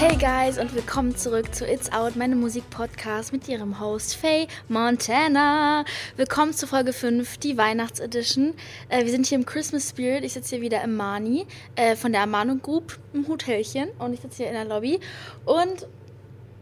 Hey guys und willkommen zurück zu It's Out, meinem Musikpodcast mit ihrem Host Faye Montana. Willkommen zu Folge 5, die Weihnachtsedition. Äh, wir sind hier im Christmas Spirit. Ich sitze hier wieder im Mani äh, von der Amano Group im Hotelchen und ich sitze hier in der Lobby und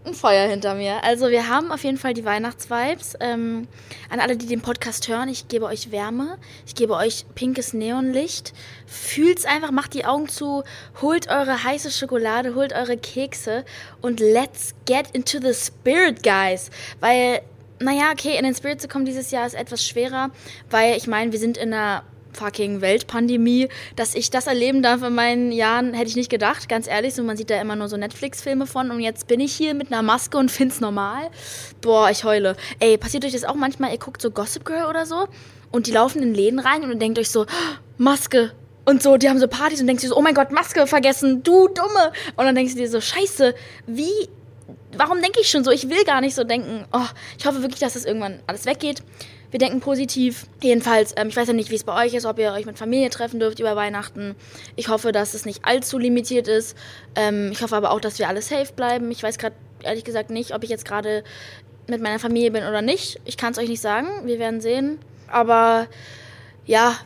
ein Feuer hinter mir. Also wir haben auf jeden Fall die Weihnachtsvibes. Ähm, an alle, die den Podcast hören, ich gebe euch Wärme, ich gebe euch pinkes Neonlicht. Fühlt's einfach, macht die Augen zu, holt eure heiße Schokolade, holt eure Kekse und let's get into the spirit, guys. Weil, naja, okay, in den Spirit zu kommen dieses Jahr ist etwas schwerer, weil ich meine, wir sind in einer fucking Weltpandemie, dass ich das erleben darf in meinen Jahren, hätte ich nicht gedacht, ganz ehrlich. So, man sieht da immer nur so Netflix-Filme von und jetzt bin ich hier mit einer Maske und find's normal. Boah, ich heule. Ey, passiert euch das auch manchmal? Ihr guckt so Gossip Girl oder so und die laufen in Läden rein und ihr denkt euch so, Maske, und so, die haben so Partys und denkst dir so, oh mein Gott, Maske vergessen, du Dumme. Und dann denkst du dir so, scheiße, wie, warum denke ich schon so? Ich will gar nicht so denken. Oh, ich hoffe wirklich, dass das irgendwann alles weggeht. Wir denken positiv. Jedenfalls, ähm, ich weiß ja nicht, wie es bei euch ist, ob ihr euch mit Familie treffen dürft über Weihnachten. Ich hoffe, dass es nicht allzu limitiert ist. Ähm, ich hoffe aber auch, dass wir alle safe bleiben. Ich weiß gerade ehrlich gesagt nicht, ob ich jetzt gerade mit meiner Familie bin oder nicht. Ich kann es euch nicht sagen. Wir werden sehen. Aber ja,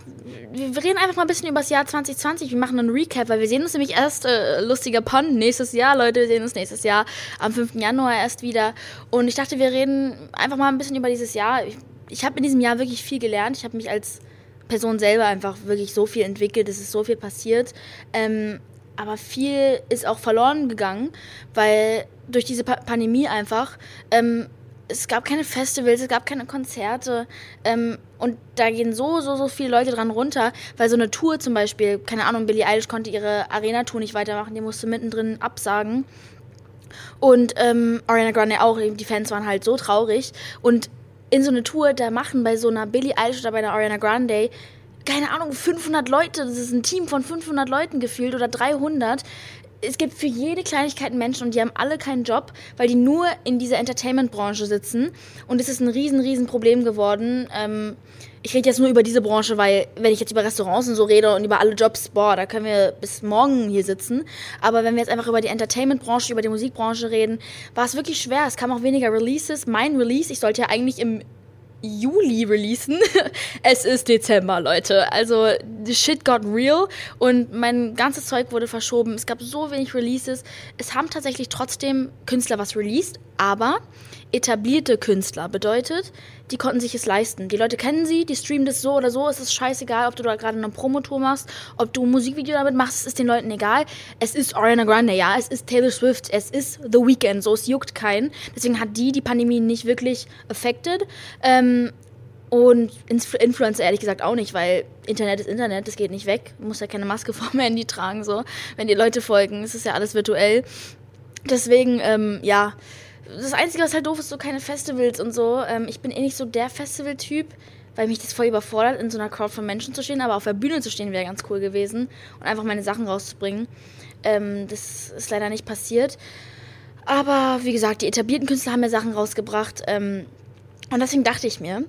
wir reden einfach mal ein bisschen über das Jahr 2020. Wir machen einen Recap, weil wir sehen uns nämlich erst, äh, lustiger Pun, nächstes Jahr, Leute, wir sehen uns nächstes Jahr am 5. Januar erst wieder. Und ich dachte, wir reden einfach mal ein bisschen über dieses Jahr. Ich ich habe in diesem Jahr wirklich viel gelernt. Ich habe mich als Person selber einfach wirklich so viel entwickelt. Es ist so viel passiert. Ähm, aber viel ist auch verloren gegangen, weil durch diese pa Pandemie einfach ähm, es gab keine Festivals, es gab keine Konzerte ähm, und da gehen so, so, so viele Leute dran runter, weil so eine Tour zum Beispiel, keine Ahnung, Billie Eilish konnte ihre Arena-Tour nicht weitermachen, die musste mittendrin absagen und ähm, Ariana Grande auch, die Fans waren halt so traurig und in so eine Tour da machen bei so einer Billie Eilish oder bei einer Ariana Grande, keine Ahnung, 500 Leute, das ist ein Team von 500 Leuten gefühlt oder 300. Es gibt für jede Kleinigkeit Menschen und die haben alle keinen Job, weil die nur in dieser Entertainment-Branche sitzen. Und es ist ein riesen, riesen Problem geworden. Ähm, ich rede jetzt nur über diese Branche, weil wenn ich jetzt über Restaurants und so rede und über alle Jobs, boah, da können wir bis morgen hier sitzen. Aber wenn wir jetzt einfach über die Entertainment-Branche, über die Musikbranche reden, war es wirklich schwer. Es kamen auch weniger Releases. Mein Release, ich sollte ja eigentlich im Juli releasen. es ist Dezember, Leute. Also, the shit got real und mein ganzes Zeug wurde verschoben. Es gab so wenig Releases. Es haben tatsächlich trotzdem Künstler was released, aber etablierte Künstler bedeutet, die konnten sich es leisten. Die Leute kennen sie, die streamen das so oder so. Es ist scheißegal, ob du da gerade eine Promotour machst, ob du ein Musikvideo damit machst, es ist den Leuten egal. Es ist Ariana Grande, ja, es ist Taylor Swift, es ist The Weeknd, so es juckt keinen. Deswegen hat die die Pandemie nicht wirklich affected. Ähm, und Influencer ehrlich gesagt auch nicht, weil Internet ist Internet, das geht nicht weg. Du musst ja keine Maske vor dem Handy tragen, so. Wenn die Leute folgen, es ist ja alles virtuell. Deswegen, ähm, ja, das Einzige, was halt doof ist, so keine Festivals und so. Ähm, ich bin eh nicht so der Festival-Typ, weil mich das voll überfordert, in so einer Crowd von Menschen zu stehen. Aber auf der Bühne zu stehen wäre ganz cool gewesen und einfach meine Sachen rauszubringen. Ähm, das ist leider nicht passiert. Aber wie gesagt, die etablierten Künstler haben mir Sachen rausgebracht. Ähm, und deswegen dachte ich mir,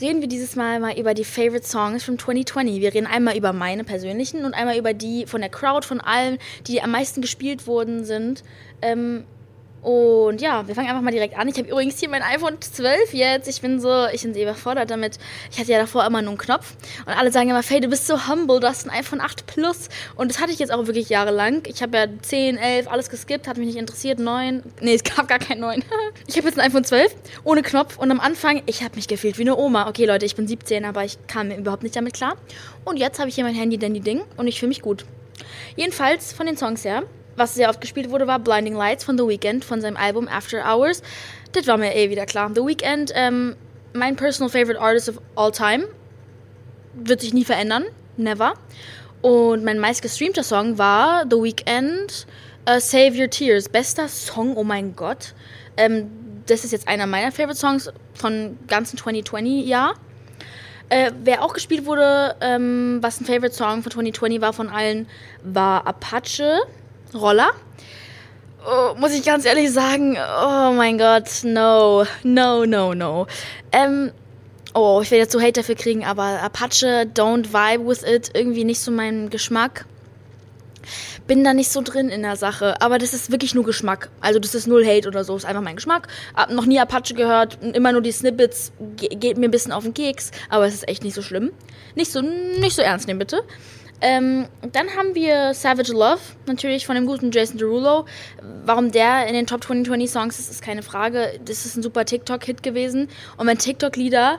reden wir dieses Mal mal über die Favorite Songs von 2020. Wir reden einmal über meine persönlichen und einmal über die von der Crowd, von allen, die am meisten gespielt worden sind. Ähm, und ja, wir fangen einfach mal direkt an. Ich habe übrigens hier mein iPhone 12 jetzt. Ich bin so, ich bin so überfordert damit. Ich hatte ja davor immer nur einen Knopf. Und alle sagen immer, Faye, du bist so humble, du hast ein iPhone 8 Plus. Und das hatte ich jetzt auch wirklich jahrelang. Ich habe ja 10, 11, alles geskippt, hat mich nicht interessiert. 9, nee, es gab gar kein 9. ich habe jetzt ein iPhone 12 ohne Knopf. Und am Anfang, ich habe mich gefühlt wie eine Oma. Okay, Leute, ich bin 17, aber ich kam mir überhaupt nicht damit klar. Und jetzt habe ich hier mein Handy Dandy Ding und ich fühle mich gut. Jedenfalls von den Songs her was sehr oft gespielt wurde, war Blinding Lights von The Weeknd, von seinem Album After Hours. Das war mir eh wieder klar. The Weeknd, ähm, mein personal favorite artist of all time. Wird sich nie verändern. Never. Und mein meistgestreamter Song war The Weeknd, uh, Save Your Tears. Bester Song, oh mein Gott. Ähm, das ist jetzt einer meiner favorite Songs von ganzen 2020-Jahr. Äh, wer auch gespielt wurde, ähm, was ein Favorite Song von 2020 war von allen, war Apache Roller. Oh, muss ich ganz ehrlich sagen, oh mein Gott, no, no, no, no. Ähm, oh, ich werde jetzt so Hate dafür kriegen, aber Apache, don't vibe with it, irgendwie nicht so mein Geschmack. bin da nicht so drin in der Sache. Aber das ist wirklich nur Geschmack. Also das ist null Hate oder so. Ist einfach mein Geschmack. Hab noch nie Apache gehört. Immer nur die Snippets. Ge geht mir ein bisschen auf den Keks. Aber es ist echt nicht so schlimm. Nicht so, nicht so ernst nehmen, bitte. Ähm, dann haben wir Savage Love, natürlich von dem guten Jason Derulo. Warum der in den Top 2020 Songs ist, ist keine Frage. Das ist ein super TikTok-Hit gewesen. Und wenn TikTok-Lieder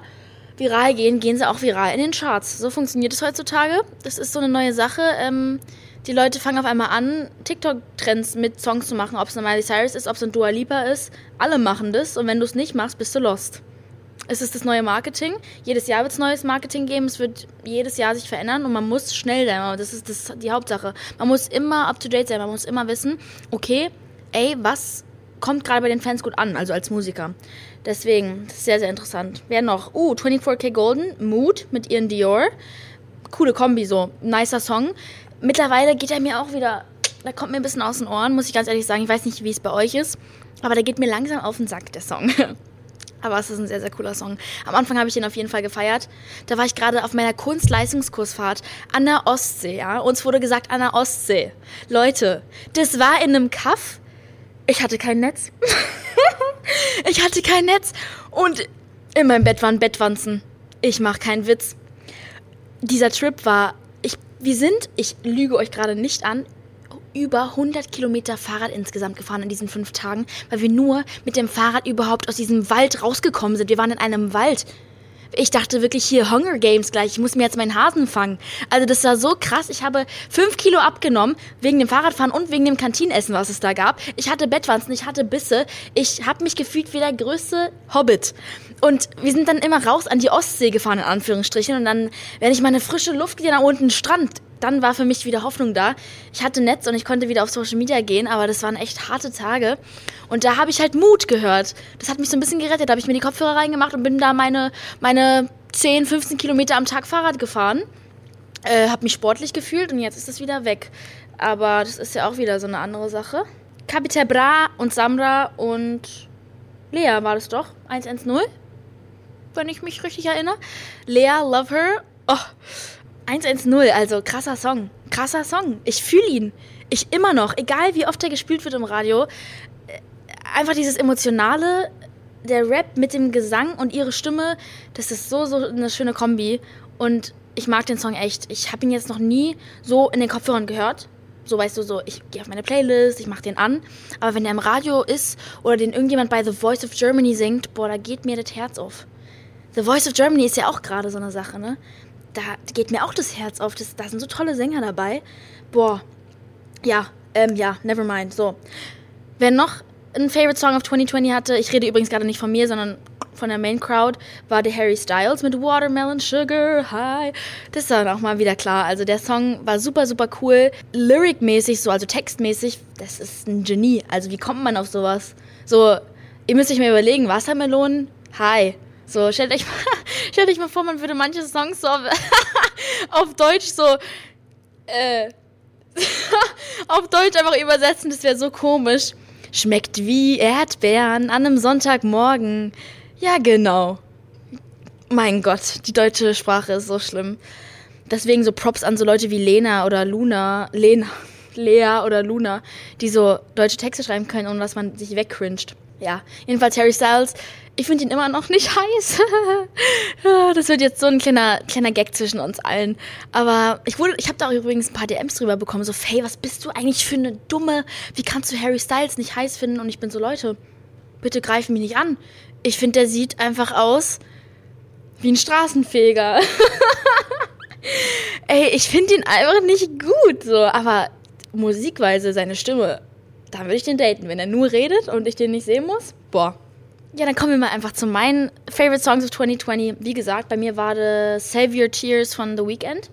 viral gehen, gehen sie auch viral in den Charts. So funktioniert es heutzutage. Das ist so eine neue Sache. Ähm, die Leute fangen auf einmal an, TikTok-Trends mit Songs zu machen, ob es eine Miley Cyrus ist, ob es ein Dua Lipa ist. Alle machen das und wenn du es nicht machst, bist du lost. Es ist das neue Marketing. Jedes Jahr wird es neues Marketing geben. Es wird jedes Jahr sich verändern und man muss schnell sein. Das ist das, die Hauptsache. Man muss immer up to date sein. Man muss immer wissen, okay, ey, was kommt gerade bei den Fans gut an, also als Musiker. Deswegen, das ist sehr, sehr interessant. Wer noch? Uh, 24K Golden, Mood mit ihren Dior. Coole Kombi, so. Nicer Song. Mittlerweile geht er mir auch wieder, da kommt mir ein bisschen aus den Ohren, muss ich ganz ehrlich sagen. Ich weiß nicht, wie es bei euch ist, aber der geht mir langsam auf den Sack, der Song. Aber es ist ein sehr, sehr cooler Song. Am Anfang habe ich den auf jeden Fall gefeiert. Da war ich gerade auf meiner Kunstleistungskursfahrt an der Ostsee, ja. Uns wurde gesagt, an der Ostsee. Leute, das war in einem Kaff. Ich hatte kein Netz. ich hatte kein Netz. Und in meinem Bett waren Bettwanzen. Ich mache keinen Witz. Dieser Trip war, ich, wir sind, ich lüge euch gerade nicht an, über 100 Kilometer Fahrrad insgesamt gefahren in diesen fünf Tagen, weil wir nur mit dem Fahrrad überhaupt aus diesem Wald rausgekommen sind. Wir waren in einem Wald. Ich dachte wirklich hier Hunger Games gleich. Ich muss mir jetzt meinen Hasen fangen. Also das war so krass. Ich habe fünf Kilo abgenommen wegen dem Fahrradfahren und wegen dem Kantinenessen, was es da gab. Ich hatte Bettwanzen, ich hatte Bisse. Ich habe mich gefühlt wie der größte Hobbit. Und wir sind dann immer raus an die Ostsee gefahren, in Anführungsstrichen. Und dann, wenn ich meine frische Luft gesehen habe, unten Strand, dann war für mich wieder Hoffnung da. Ich hatte Netz und ich konnte wieder auf Social Media gehen, aber das waren echt harte Tage. Und da habe ich halt Mut gehört. Das hat mich so ein bisschen gerettet. Da habe ich mir die Kopfhörer reingemacht und bin da meine, meine 10, 15 Kilometer am Tag Fahrrad gefahren. Äh, habe mich sportlich gefühlt und jetzt ist das wieder weg. Aber das ist ja auch wieder so eine andere Sache. Capital Bra und Samra und Lea war das doch. 110, wenn ich mich richtig erinnere. Lea, Love Her. Oh, 110, also krasser Song. Krasser Song. Ich fühle ihn. Ich immer noch, egal wie oft er gespielt wird im Radio, äh, einfach dieses emotionale, der Rap mit dem Gesang und ihre Stimme, das ist so, so eine schöne Kombi. Und ich mag den Song echt. Ich habe ihn jetzt noch nie so in den Kopfhörern gehört. So weißt du, so ich gehe auf meine Playlist, ich mache den an. Aber wenn der im Radio ist oder den irgendjemand bei The Voice of Germany singt, boah, da geht mir das Herz auf. The Voice of Germany ist ja auch gerade so eine Sache, ne? Da geht mir auch das Herz auf. Das, da sind so tolle Sänger dabei. Boah. Ja, ähm, ja, never mind. So. Wer noch einen Favorite Song of 2020 hatte, ich rede übrigens gerade nicht von mir, sondern von der Main Crowd, war der Harry Styles mit Watermelon Sugar High. Das ist dann auch mal wieder klar. Also der Song war super, super cool. Lyric-mäßig, so, also textmäßig, das ist ein Genie. Also wie kommt man auf sowas? So, ihr müsst euch mal überlegen, Wassermelonen, Hi. So, stellt euch mal, stellt euch mal vor, man würde manche Songs so auf, auf Deutsch so, äh, auf Deutsch einfach übersetzen, das wäre so komisch. Schmeckt wie Erdbeeren an einem Sonntagmorgen. Ja, genau. Mein Gott, die deutsche Sprache ist so schlimm. Deswegen so Props an so Leute wie Lena oder Luna, Lena, Lea oder Luna, die so deutsche Texte schreiben können und was man sich wegcringed. Ja, jedenfalls Harry Styles ich finde ihn immer noch nicht heiß. das wird jetzt so ein kleiner, kleiner Gag zwischen uns allen. Aber ich ich habe da auch übrigens ein paar DMs drüber bekommen. So, Faye, was bist du eigentlich für eine dumme? Wie kannst du Harry Styles nicht heiß finden? Und ich bin so, Leute, bitte greifen mich nicht an. Ich finde, der sieht einfach aus wie ein Straßenfeger. Ey, ich finde ihn einfach nicht gut, so. Aber musikweise, seine Stimme, da würde ich den daten. Wenn er nur redet und ich den nicht sehen muss, boah. Ja, dann kommen wir mal einfach zu meinen Favorite Songs of 2020. Wie gesagt, bei mir war das Save Your Tears von The Weeknd.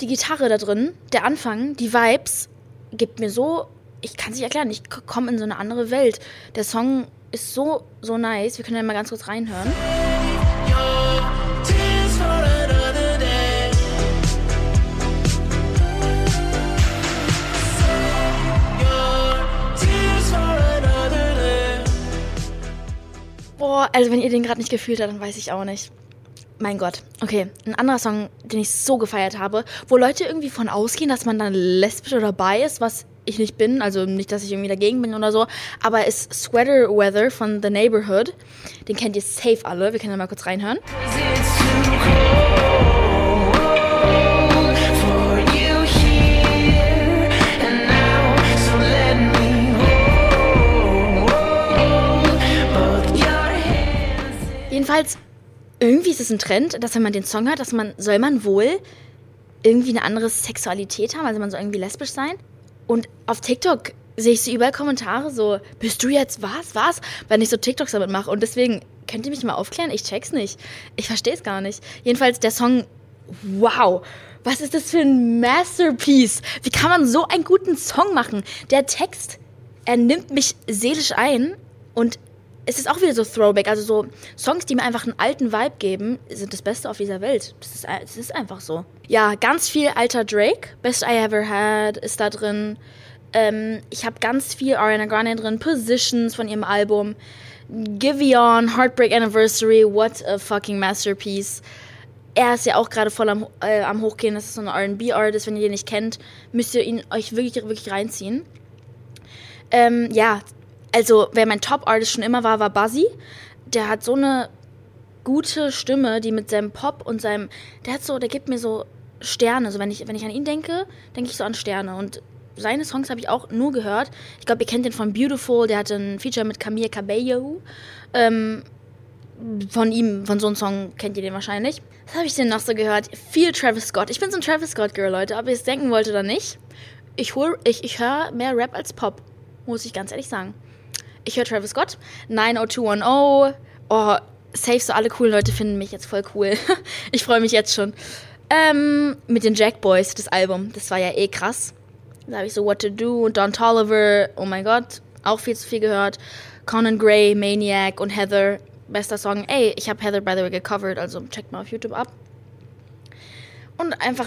Die Gitarre da drin, der Anfang, die Vibes, gibt mir so, ich kann es nicht erklären, ich komme in so eine andere Welt. Der Song ist so, so nice. Wir können ja mal ganz kurz reinhören. Also wenn ihr den gerade nicht gefühlt habt, dann weiß ich auch nicht. mein Gott. Okay, ein anderer Song, den ich so gefeiert habe, wo Leute irgendwie von ausgehen, dass man dann lesbisch oder bi ist, was ich nicht bin, also nicht, dass ich irgendwie dagegen bin oder so, aber ist Sweater Weather von The Neighborhood. Den kennt ihr safe alle. Wir können da mal kurz reinhören. Jedenfalls, irgendwie ist es ein Trend, dass wenn man den Song hört, dass man, soll man wohl irgendwie eine andere Sexualität haben, also man soll irgendwie lesbisch sein. Und auf TikTok sehe ich so überall Kommentare so, bist du jetzt was, was? Wenn ich so TikToks damit mache. Und deswegen, könnt ihr mich mal aufklären? Ich check's nicht. Ich verstehe es gar nicht. Jedenfalls der Song, wow. Was ist das für ein Masterpiece? Wie kann man so einen guten Song machen? Der Text, er nimmt mich seelisch ein und es ist auch wieder so Throwback. Also so Songs, die mir einfach einen alten Vibe geben, sind das Beste auf dieser Welt. Das ist, das ist einfach so. Ja, ganz viel alter Drake. Best I Ever Had ist da drin. Ähm, ich habe ganz viel Ariana Grande drin. Positions von ihrem Album. Giveon, Heartbreak Anniversary. What a fucking masterpiece. Er ist ja auch gerade voll am, äh, am Hochgehen. Das ist so ein RB-Artist. Wenn ihr den nicht kennt, müsst ihr ihn euch wirklich, wirklich reinziehen. Ähm, ja, also wer mein Top-Artist schon immer war, war Buzzy. Der hat so eine gute Stimme, die mit seinem Pop und seinem, der hat so, der gibt mir so Sterne. Also wenn ich, wenn ich an ihn denke, denke ich so an Sterne. Und seine Songs habe ich auch nur gehört. Ich glaube, ihr kennt den von Beautiful, der hatte ein Feature mit Camille Cabello. Ähm, von ihm, von so einem Song kennt ihr den wahrscheinlich. Was habe ich denn noch so gehört? Viel Travis Scott. Ich bin so ein Travis Scott-Girl, Leute, ob ihr es denken wollt oder nicht. Ich, ich, ich höre mehr Rap als Pop, muss ich ganz ehrlich sagen ich höre Travis Scott, 90210. Oh, safe, so alle coolen Leute finden mich jetzt voll cool. ich freue mich jetzt schon. Ähm, mit den Jack Boys, das Album, das war ja eh krass. Da habe ich so What to Do und Don Tolliver, oh mein Gott, auch viel zu viel gehört. Conan Gray, Maniac und Heather, bester Song. Ey, ich habe Heather by the way gecovert, also checkt mal auf YouTube ab. Und einfach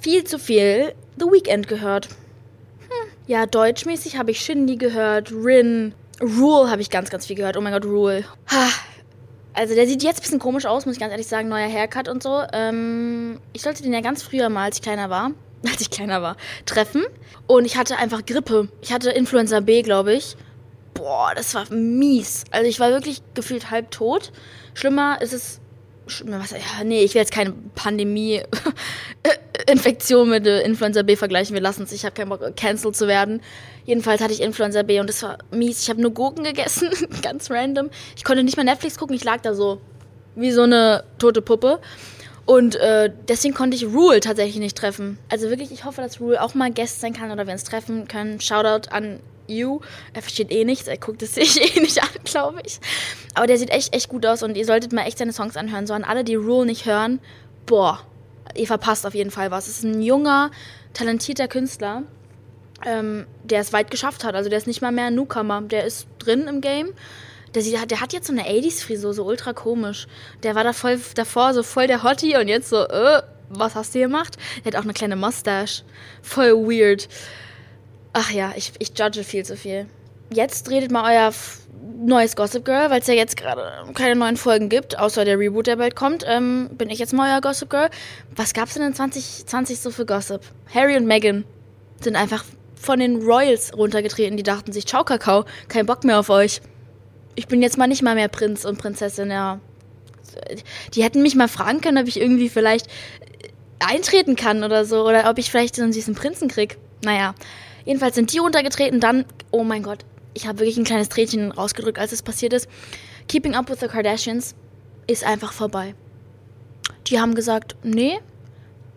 viel zu viel The Weeknd gehört. Hm. Ja, deutschmäßig habe ich Shindy gehört, Rin, Rule habe ich ganz, ganz viel gehört. Oh mein Gott, Rule. Also der sieht jetzt ein bisschen komisch aus, muss ich ganz ehrlich sagen. Neuer Haircut und so. Ähm, ich sollte den ja ganz früher mal, als ich kleiner war, als ich kleiner war, treffen. Und ich hatte einfach Grippe. Ich hatte Influenza B, glaube ich. Boah, das war mies. Also ich war wirklich gefühlt halb tot. Schlimmer ist es was, nee, ich will jetzt keine Pandemie-Infektion mit Influenza B vergleichen. Wir lassen es. Ich habe keinen Bock, cancelled zu werden. Jedenfalls hatte ich Influenza B und es war mies. Ich habe nur Gurken gegessen, ganz random. Ich konnte nicht mehr Netflix gucken. Ich lag da so wie so eine tote Puppe. Und äh, deswegen konnte ich Rule tatsächlich nicht treffen. Also wirklich, ich hoffe, dass Rule auch mal Guest sein kann oder wir uns treffen können. Shoutout an You. Er versteht eh nichts, er guckt es sich eh nicht an, glaube ich. Aber der sieht echt, echt gut aus und ihr solltet mal echt seine Songs anhören. So an alle, die Rule nicht hören, boah, ihr verpasst auf jeden Fall was. Es ist ein junger, talentierter Künstler, ähm, der es weit geschafft hat. Also der ist nicht mal mehr ein Newcomer, der ist drin im Game. Der, sieht, der hat jetzt so eine 80s-Frisur, so ultra komisch. Der war da voll, davor so voll der Hottie und jetzt so, äh, was hast du gemacht? Der hat auch eine kleine Mustache. Voll weird. Ach ja, ich, ich judge viel zu viel. Jetzt redet mal euer neues Gossip Girl, weil es ja jetzt gerade keine neuen Folgen gibt, außer der Reboot, der bald kommt. Ähm, bin ich jetzt mal euer Gossip Girl. Was gab's denn in 2020 so für Gossip? Harry und Meghan sind einfach von den Royals runtergetreten. Die dachten sich, ciao Kakao, kein Bock mehr auf euch. Ich bin jetzt mal nicht mal mehr Prinz und Prinzessin, ja. Die hätten mich mal fragen können, ob ich irgendwie vielleicht eintreten kann oder so. Oder ob ich vielleicht so einen süßen Prinzen krieg. Naja, Jedenfalls sind die runtergetreten. Dann, oh mein Gott, ich habe wirklich ein kleines Tränchen rausgedrückt, als es passiert ist. Keeping Up with the Kardashians ist einfach vorbei. Die haben gesagt, nee,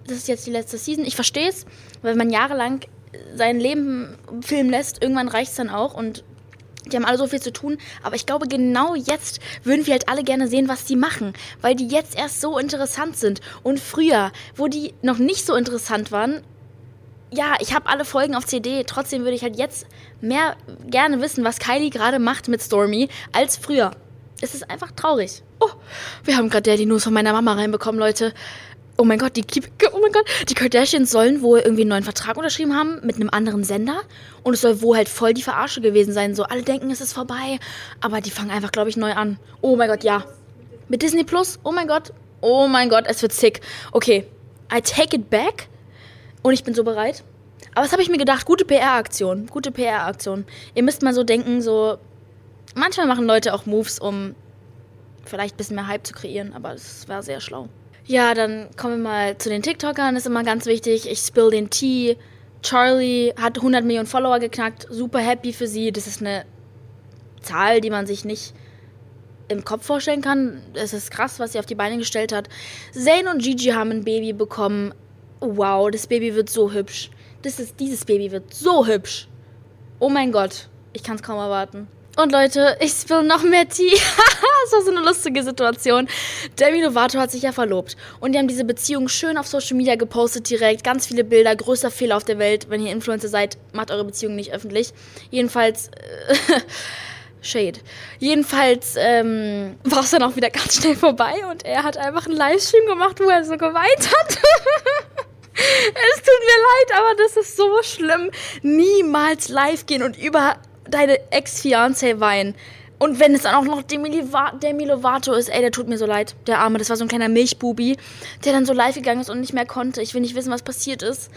das ist jetzt die letzte Season. Ich verstehe es, weil man jahrelang sein Leben filmen lässt, irgendwann reicht es dann auch und die haben alle so viel zu tun, aber ich glaube, genau jetzt würden wir halt alle gerne sehen, was die machen, weil die jetzt erst so interessant sind. Und früher, wo die noch nicht so interessant waren, ja, ich habe alle Folgen auf CD. Trotzdem würde ich halt jetzt mehr gerne wissen, was Kylie gerade macht mit Stormy, als früher. Es ist einfach traurig. Oh, wir haben gerade die News von meiner Mama reinbekommen, Leute. Oh mein Gott, die, oh mein Gott, die Kardashians sollen wohl irgendwie einen neuen Vertrag unterschrieben haben mit einem anderen Sender. Und es soll wohl halt voll die Verarsche gewesen sein. So, alle denken, es ist vorbei. Aber die fangen einfach, glaube ich, neu an. Oh mein Gott, ja. Mit Disney Plus, oh mein Gott, Oh mein Gott, es wird sick. Okay, I take it back und ich bin so bereit. Aber was habe ich mir gedacht? Gute PR-Aktion. Gute PR-Aktion. Ihr müsst mal so denken, so. Manchmal machen Leute auch Moves, um vielleicht ein bisschen mehr Hype zu kreieren, aber es war sehr schlau. Ja, dann kommen wir mal zu den TikTokern. Das ist immer ganz wichtig. Ich spill den Tee. Charlie hat 100 Millionen Follower geknackt. Super happy für sie. Das ist eine Zahl, die man sich nicht im Kopf vorstellen kann. Es ist krass, was sie auf die Beine gestellt hat. Zayn und Gigi haben ein Baby bekommen. Wow, das Baby wird so hübsch. Das ist, dieses Baby wird so hübsch. Oh mein Gott, ich kann es kaum erwarten. Und Leute, ich will noch mehr Tee. das war so eine lustige Situation. Demi Lovato hat sich ja verlobt. Und die haben diese Beziehung schön auf Social Media gepostet direkt. Ganz viele Bilder. Größter Fehler auf der Welt. Wenn ihr Influencer seid, macht eure Beziehung nicht öffentlich. Jedenfalls... Äh, Shade. Jedenfalls ähm, war es dann auch wieder ganz schnell vorbei und er hat einfach einen Livestream gemacht, wo er so geweint hat. es tut mir leid, aber das ist so schlimm. Niemals live gehen und über deine Ex-Fiancé weinen. Und wenn es dann auch noch Demi, Demi Lovato ist, ey, der tut mir so leid. Der Arme, das war so ein kleiner Milchbubi, der dann so live gegangen ist und nicht mehr konnte. Ich will nicht wissen, was passiert ist.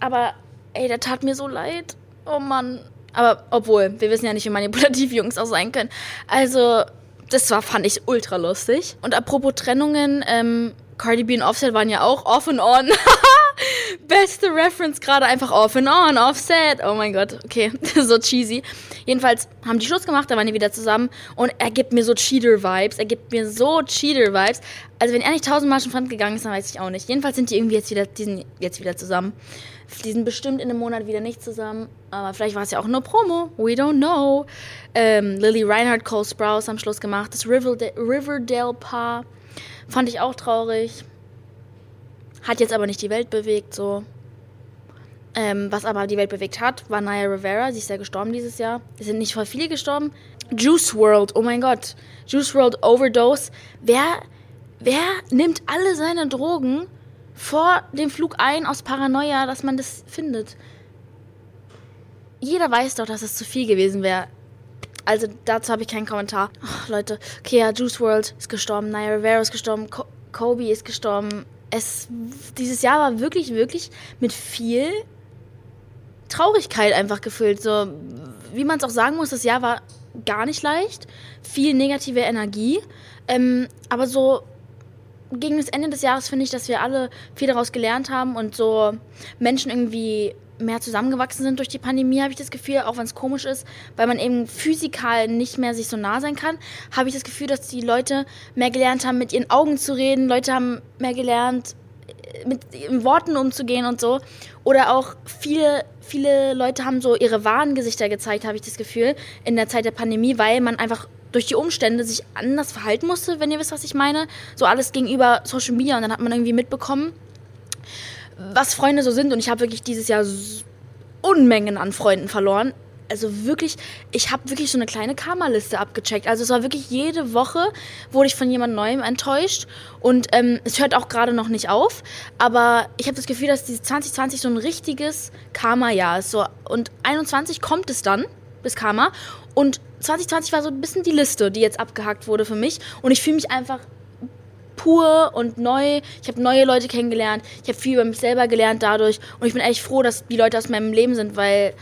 Aber, ey, der tat mir so leid. Oh Mann. Aber obwohl, wir wissen ja nicht, wie manipulativ Jungs auch sein können. Also, das war, fand ich ultra lustig. Und apropos Trennungen, ähm, Cardi B und Offset waren ja auch off and on. Beste Reference gerade einfach off and on, Offset. Oh mein Gott, okay, so cheesy. Jedenfalls haben die Schluss gemacht, da waren die wieder zusammen und er gibt mir so Cheater-Vibes. Er gibt mir so Cheater-Vibes. Also wenn er nicht tausendmal schon fremd gegangen ist, dann weiß ich auch nicht. Jedenfalls sind die irgendwie jetzt wieder, die sind jetzt wieder zusammen. Die sind bestimmt in einem Monat wieder nicht zusammen. Aber vielleicht war es ja auch nur Promo. We don't know. Ähm, Lily Reinhardt, Cole Sprouse am Schluss gemacht. Das Riverdale-Paar fand ich auch traurig. Hat jetzt aber nicht die Welt bewegt, so. Ähm, was aber die Welt bewegt hat, war Naya Rivera. Sie ist ja gestorben dieses Jahr. Es sind nicht voll viele gestorben. Juice World, oh mein Gott. Juice World Overdose. Wer, wer nimmt alle seine Drogen vor dem Flug ein aus Paranoia, dass man das findet. Jeder weiß doch, dass es zu viel gewesen wäre. Also dazu habe ich keinen Kommentar. Oh, Leute, okay, ja, Juice World ist gestorben, Naya Rivera ist gestorben, Co Kobe ist gestorben. Es, dieses Jahr war wirklich, wirklich mit viel Traurigkeit einfach gefüllt. So, wie man es auch sagen muss, das Jahr war gar nicht leicht. Viel negative Energie. Ähm, aber so gegen das Ende des Jahres finde ich, dass wir alle viel daraus gelernt haben und so Menschen irgendwie mehr zusammengewachsen sind durch die Pandemie, habe ich das Gefühl, auch wenn es komisch ist, weil man eben physikal nicht mehr sich so nah sein kann, habe ich das Gefühl, dass die Leute mehr gelernt haben, mit ihren Augen zu reden, Leute haben mehr gelernt, mit Worten umzugehen und so. Oder auch viele, viele Leute haben so ihre wahren Gesichter gezeigt, habe ich das Gefühl, in der Zeit der Pandemie, weil man einfach durch die Umstände sich anders verhalten musste, wenn ihr wisst, was ich meine. So alles gegenüber Social Media und dann hat man irgendwie mitbekommen, was Freunde so sind. Und ich habe wirklich dieses Jahr Unmengen an Freunden verloren. Also wirklich, ich habe wirklich so eine kleine Karma-Liste abgecheckt. Also es war wirklich jede Woche wurde ich von jemand Neuem enttäuscht und ähm, es hört auch gerade noch nicht auf. Aber ich habe das Gefühl, dass dieses 2020 so ein richtiges Karma-Jahr ist. So und 21 kommt es dann bis Karma und 2020 war so ein bisschen die Liste, die jetzt abgehakt wurde für mich. Und ich fühle mich einfach pur und neu. Ich habe neue Leute kennengelernt. Ich habe viel über mich selber gelernt dadurch. Und ich bin echt froh, dass die Leute aus meinem Leben sind, weil,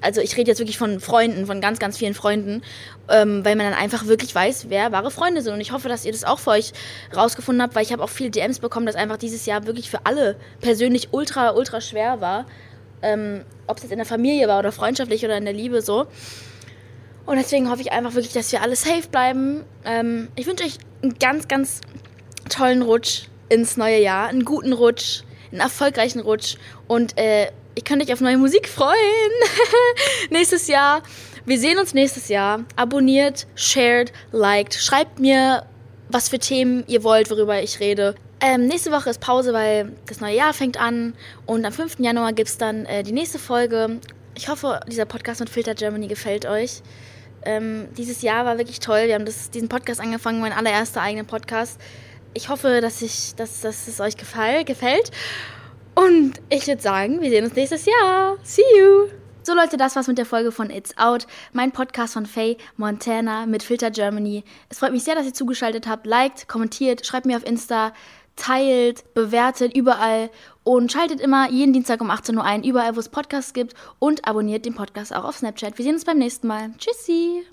also ich rede jetzt wirklich von Freunden, von ganz, ganz vielen Freunden, ähm, weil man dann einfach wirklich weiß, wer wahre Freunde sind. Und ich hoffe, dass ihr das auch für euch rausgefunden habt, weil ich habe auch viele DMs bekommen, dass einfach dieses Jahr wirklich für alle persönlich ultra, ultra schwer war. Ähm, Ob es jetzt in der Familie war oder freundschaftlich oder in der Liebe so. Und deswegen hoffe ich einfach wirklich, dass wir alle safe bleiben. Ähm, ich wünsche euch einen ganz, ganz tollen Rutsch ins neue Jahr. Einen guten Rutsch, einen erfolgreichen Rutsch. Und äh, ich kann euch auf neue Musik freuen. nächstes Jahr. Wir sehen uns nächstes Jahr. Abonniert, shared, liked. Schreibt mir, was für Themen ihr wollt, worüber ich rede. Ähm, nächste Woche ist Pause, weil das neue Jahr fängt an. Und am 5. Januar gibt es dann äh, die nächste Folge. Ich hoffe, dieser Podcast mit Filter Germany gefällt euch. Ähm, dieses Jahr war wirklich toll. Wir haben das, diesen Podcast angefangen, mein allererster eigener Podcast. Ich hoffe, dass, ich, dass, dass es euch gefall, gefällt. Und ich würde sagen, wir sehen uns nächstes Jahr. See you! So Leute, das war's mit der Folge von It's Out, mein Podcast von Faye Montana mit Filter Germany. Es freut mich sehr, dass ihr zugeschaltet habt. Liked, kommentiert, schreibt mir auf Insta, teilt, bewertet überall und schaltet immer jeden Dienstag um 18 Uhr ein, überall, wo es Podcasts gibt und abonniert den Podcast auch auf Snapchat. Wir sehen uns beim nächsten Mal. Tschüssi!